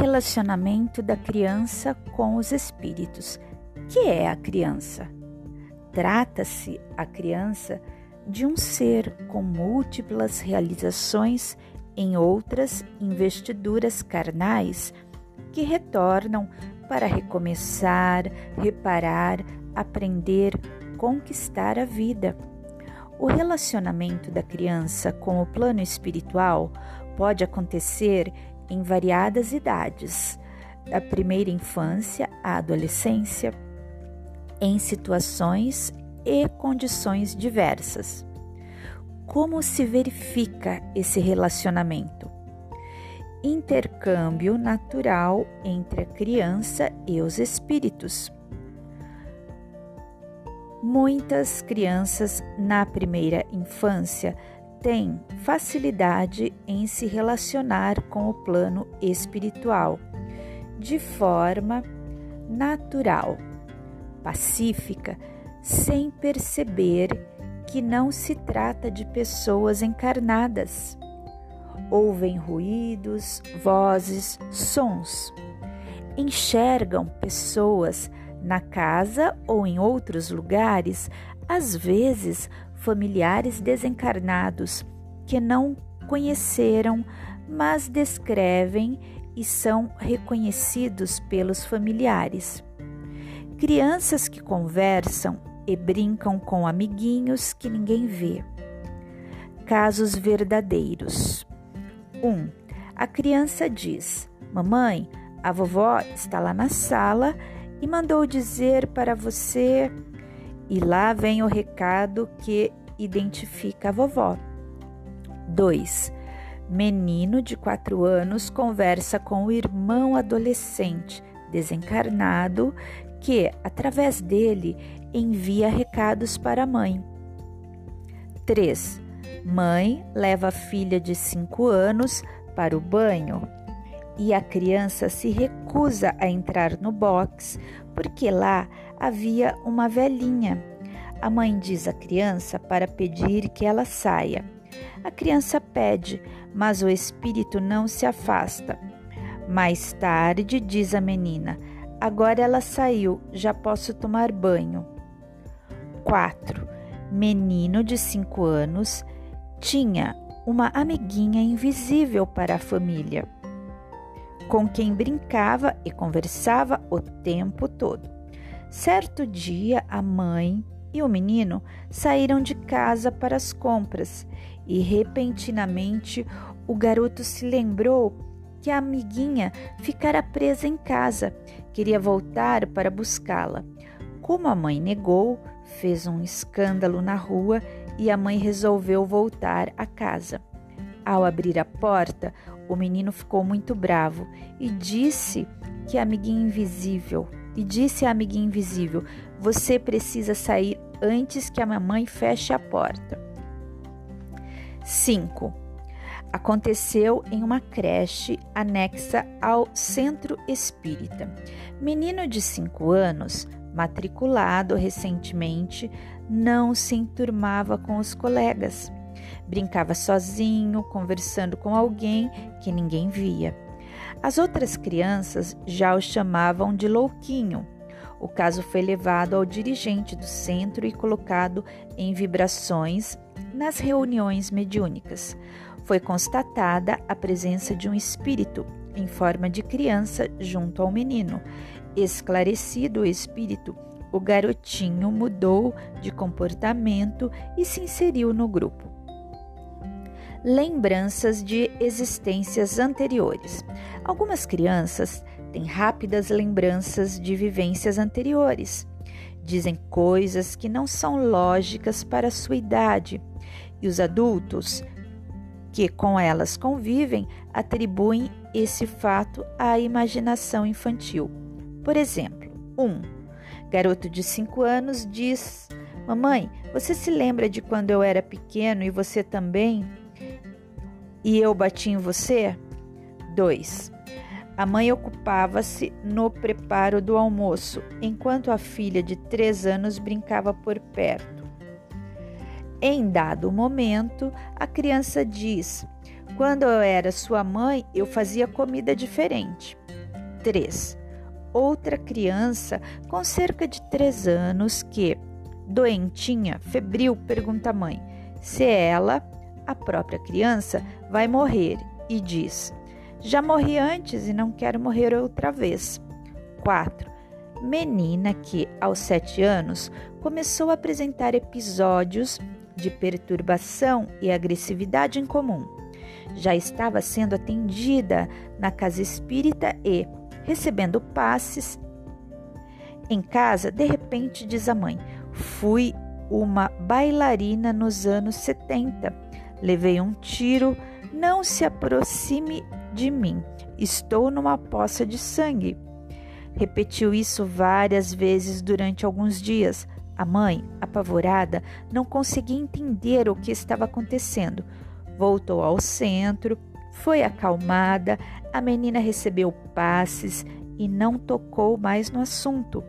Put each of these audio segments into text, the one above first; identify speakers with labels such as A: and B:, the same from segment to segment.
A: Relacionamento da criança com os espíritos. Que é a criança? Trata-se a criança de um ser com múltiplas realizações em outras investiduras carnais que retornam para recomeçar, reparar, aprender, conquistar a vida. O relacionamento da criança com o plano espiritual pode acontecer em variadas idades, da primeira infância à adolescência, em situações e condições diversas. Como se verifica esse relacionamento? Intercâmbio natural entre a criança e os espíritos. Muitas crianças na primeira infância têm facilidade em se relacionar com o plano espiritual de forma natural, pacífica, sem perceber que não se trata de pessoas encarnadas. Ouvem ruídos, vozes, sons. Enxergam pessoas na casa ou em outros lugares, às vezes familiares desencarnados que não conheceram, mas descrevem e são reconhecidos pelos familiares. Crianças que conversam e brincam com amiguinhos que ninguém vê. Casos verdadeiros. 1. Um, a criança diz: Mamãe, a vovó está lá na sala e mandou dizer para você. E lá vem o recado que identifica a vovó. 2. Menino de 4 anos conversa com o irmão adolescente desencarnado que, através dele, envia recados para a mãe. 3. Mãe leva a filha de 5 anos para o banho e a criança se recusa a entrar no box porque lá havia uma velhinha. A mãe diz à criança para pedir que ela saia. A criança pede, mas o espírito não se afasta. Mais tarde, diz a menina: Agora ela saiu, já posso tomar banho. 4. Menino de 5 anos tinha uma amiguinha invisível para a família com quem brincava e conversava o tempo todo. Certo dia, a mãe e o menino saíram de casa para as compras e repentinamente o garoto se lembrou que a amiguinha ficara presa em casa, queria voltar para buscá-la. Como a mãe negou, fez um escândalo na rua e a mãe resolveu voltar a casa. Ao abrir a porta, o menino ficou muito bravo e disse que a amiguinha invisível, e disse à amiguinha invisível: "Você precisa sair antes que a mamãe feche a porta." 5. Aconteceu em uma creche anexa ao centro espírita. Menino de 5 anos, matriculado recentemente, não se enturmava com os colegas. Brincava sozinho, conversando com alguém que ninguém via. As outras crianças já o chamavam de louquinho. O caso foi levado ao dirigente do centro e colocado em vibrações nas reuniões mediúnicas. Foi constatada a presença de um espírito em forma de criança junto ao menino. Esclarecido o espírito, o garotinho mudou de comportamento e se inseriu no grupo lembranças de existências anteriores. Algumas crianças têm rápidas lembranças de vivências anteriores. Dizem coisas que não são lógicas para sua idade, e os adultos que com elas convivem atribuem esse fato à imaginação infantil. Por exemplo, um garoto de 5 anos diz: Mamãe, você se lembra de quando eu era pequeno e você também? E eu bati em você? 2. A mãe ocupava-se no preparo do almoço, enquanto a filha de três anos brincava por perto. Em dado momento, a criança diz: Quando eu era sua mãe, eu fazia comida diferente. 3. Outra criança com cerca de 3 anos que, doentinha, febril, pergunta à mãe se ela, a própria criança, vai morrer e diz: Já morri antes e não quero morrer outra vez. 4. Menina que, aos 7 anos, começou a apresentar episódios de perturbação e agressividade em comum. Já estava sendo atendida na casa espírita e, recebendo passes em casa, de repente diz a mãe: Fui uma bailarina nos anos 70. Levei um tiro. Não se aproxime de mim. Estou numa poça de sangue. Repetiu isso várias vezes durante alguns dias. A mãe, apavorada, não conseguia entender o que estava acontecendo. Voltou ao centro, foi acalmada, a menina recebeu passes e não tocou mais no assunto.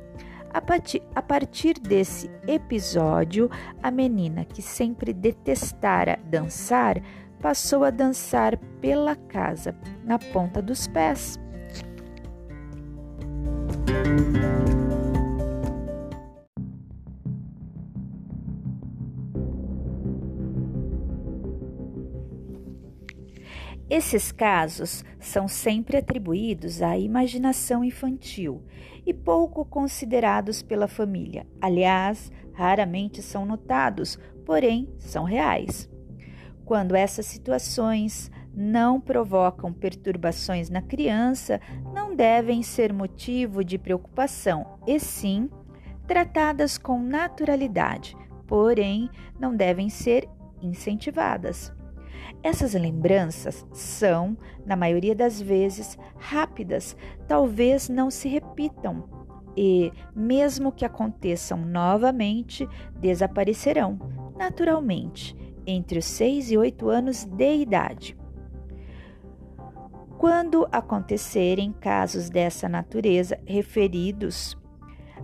A: A partir, desse episódio, a menina que sempre detestara dançar passou a dançar pela casa, na ponta dos pés. Esses casos são sempre atribuídos à imaginação infantil e pouco considerados pela família. Aliás, raramente são notados, porém são reais. Quando essas situações não provocam perturbações na criança, não devem ser motivo de preocupação, e sim tratadas com naturalidade, porém não devem ser incentivadas. Essas lembranças são, na maioria das vezes, rápidas, talvez não se repitam e, mesmo que aconteçam novamente, desaparecerão naturalmente entre os 6 e 8 anos de idade. Quando acontecerem casos dessa natureza referidos,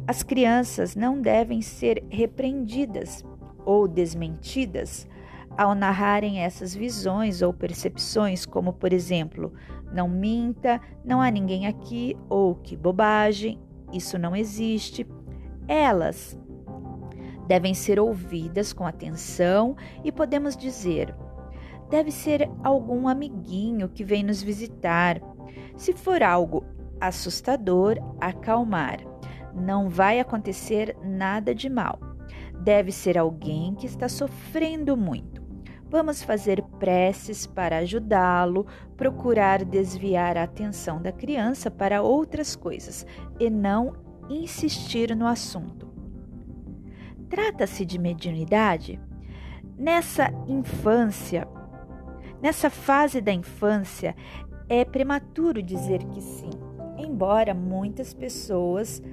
A: as crianças não devem ser repreendidas ou desmentidas ao narrarem essas visões ou percepções, como por exemplo, não minta, não há ninguém aqui, ou que bobagem, isso não existe, elas devem ser ouvidas com atenção e podemos dizer: deve ser algum amiguinho que vem nos visitar. Se for algo assustador, acalmar. Não vai acontecer nada de mal. Deve ser alguém que está sofrendo muito. Vamos fazer preces para ajudá-lo, procurar desviar a atenção da criança para outras coisas e não insistir no assunto. Trata-se de mediunidade? Nessa infância, nessa fase da infância, é prematuro dizer que sim, embora muitas pessoas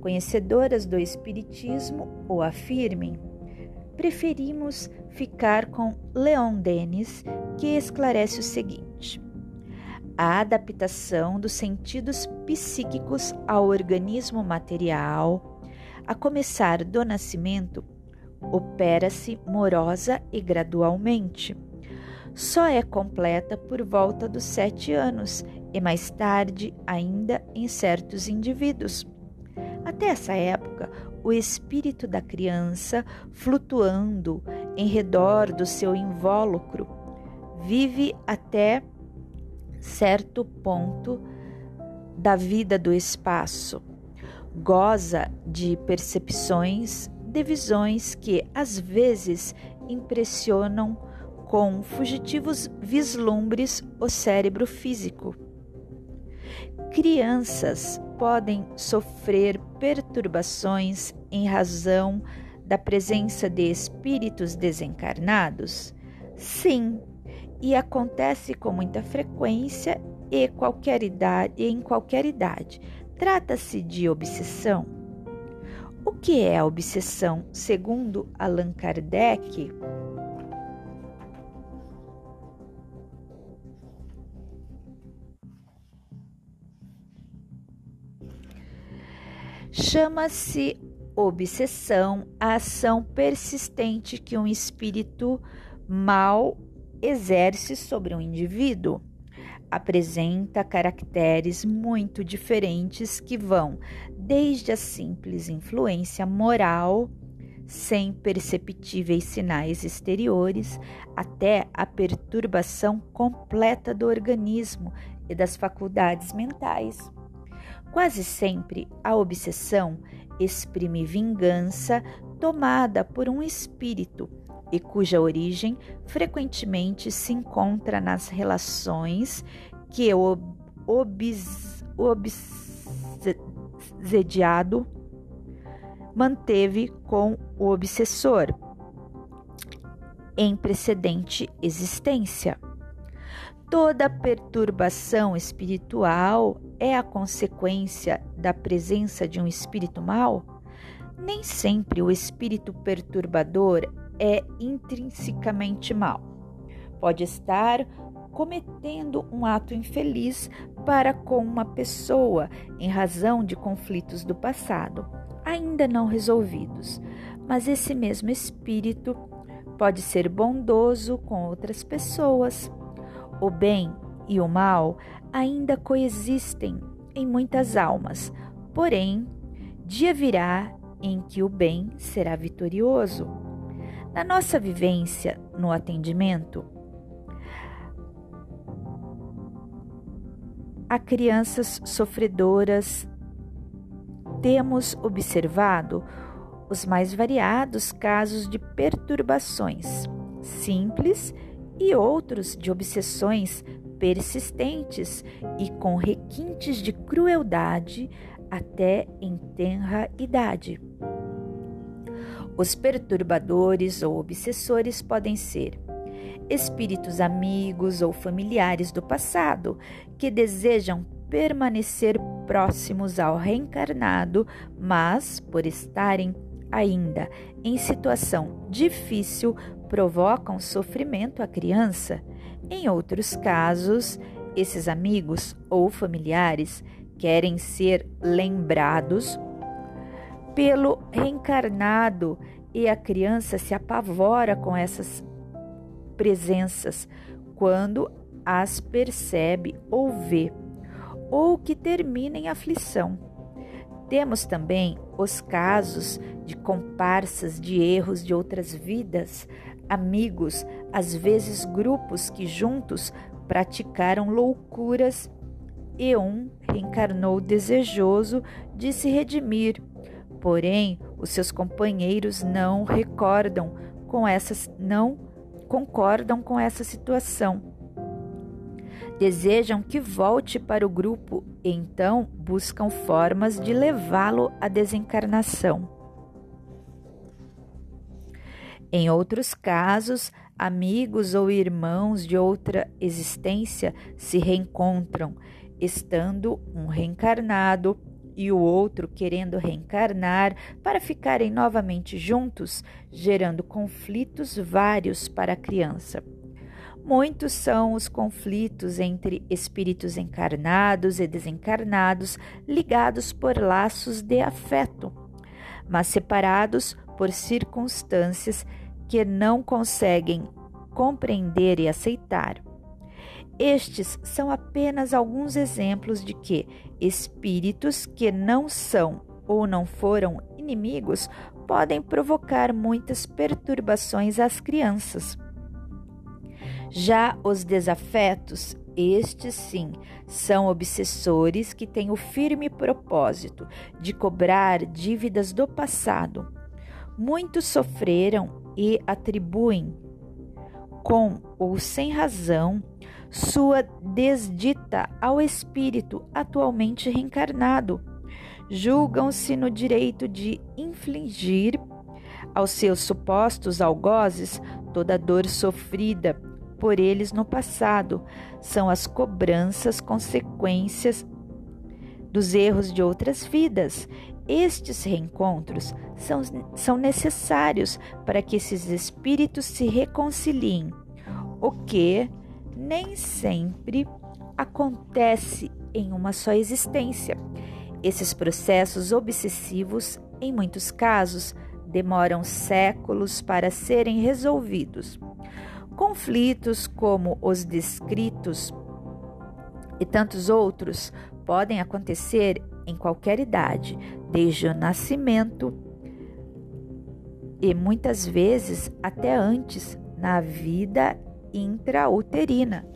A: conhecedoras do Espiritismo o afirmem preferimos ficar com Leon Denis, que esclarece o seguinte: a adaptação dos sentidos psíquicos ao organismo material, a começar do nascimento, opera-se morosa e gradualmente. Só é completa por volta dos sete anos e mais tarde ainda em certos indivíduos. Até essa época, o espírito da criança, flutuando em redor do seu invólucro, vive até certo ponto da vida do espaço. Goza de percepções, de visões que às vezes impressionam com fugitivos vislumbres o cérebro físico. Crianças podem sofrer perturbações em razão da presença de espíritos desencarnados? Sim, e acontece com muita frequência e qualquer idade, em qualquer idade. Trata-se de obsessão. O que é a obsessão, segundo Allan Kardec? Chama-se obsessão a ação persistente que um espírito mal exerce sobre um indivíduo. apresenta caracteres muito diferentes que vão desde a simples influência moral, sem perceptíveis sinais exteriores, até a perturbação completa do organismo e das faculdades mentais. Quase sempre a obsessão exprime vingança tomada por um espírito e cuja origem frequentemente se encontra nas relações que o obs, obsediado manteve com o obsessor em precedente existência. Toda perturbação espiritual é a consequência da presença de um espírito mau? Nem sempre o espírito perturbador é intrinsecamente mau. Pode estar cometendo um ato infeliz para com uma pessoa em razão de conflitos do passado, ainda não resolvidos, mas esse mesmo espírito pode ser bondoso com outras pessoas. O bem e o mal ainda coexistem em muitas almas, porém, dia virá em que o bem será vitorioso. Na nossa vivência no atendimento, a crianças sofredoras, temos observado os mais variados casos de perturbações simples e outros de obsessões persistentes e com requintes de crueldade até em tenra idade. Os perturbadores ou obsessores podem ser espíritos amigos ou familiares do passado que desejam permanecer próximos ao reencarnado, mas, por estarem ainda em situação difícil, provocam sofrimento à criança. Em outros casos, esses amigos ou familiares querem ser lembrados pelo reencarnado e a criança se apavora com essas presenças quando as percebe ou vê, ou que termina em aflição. Temos também os casos de comparsas de erros de outras vidas, amigos, às vezes grupos que juntos praticaram loucuras e um reencarnou desejoso de se redimir Porém, os seus companheiros não recordam com essas não concordam com essa situação. Desejam que volte para o grupo e então buscam formas de levá-lo à desencarnação. Em outros casos, amigos ou irmãos de outra existência se reencontram, estando um reencarnado e o outro querendo reencarnar para ficarem novamente juntos, gerando conflitos vários para a criança. Muitos são os conflitos entre espíritos encarnados e desencarnados ligados por laços de afeto, mas separados por circunstâncias que não conseguem compreender e aceitar. Estes são apenas alguns exemplos de que espíritos que não são ou não foram inimigos podem provocar muitas perturbações às crianças. Já os desafetos, estes sim, são obsessores que têm o firme propósito de cobrar dívidas do passado. Muitos sofreram e atribuem, com ou sem razão, sua desdita ao espírito atualmente reencarnado. Julgam-se no direito de infligir aos seus supostos algozes toda a dor sofrida por eles no passado. São as cobranças consequências dos erros de outras vidas. Estes reencontros são, são necessários para que esses espíritos se reconciliem, o que nem sempre acontece em uma só existência. Esses processos obsessivos, em muitos casos, demoram séculos para serem resolvidos. Conflitos como os descritos E tantos outros podem acontecer em qualquer idade, desde o nascimento e muitas vezes até antes na vida intrauterina.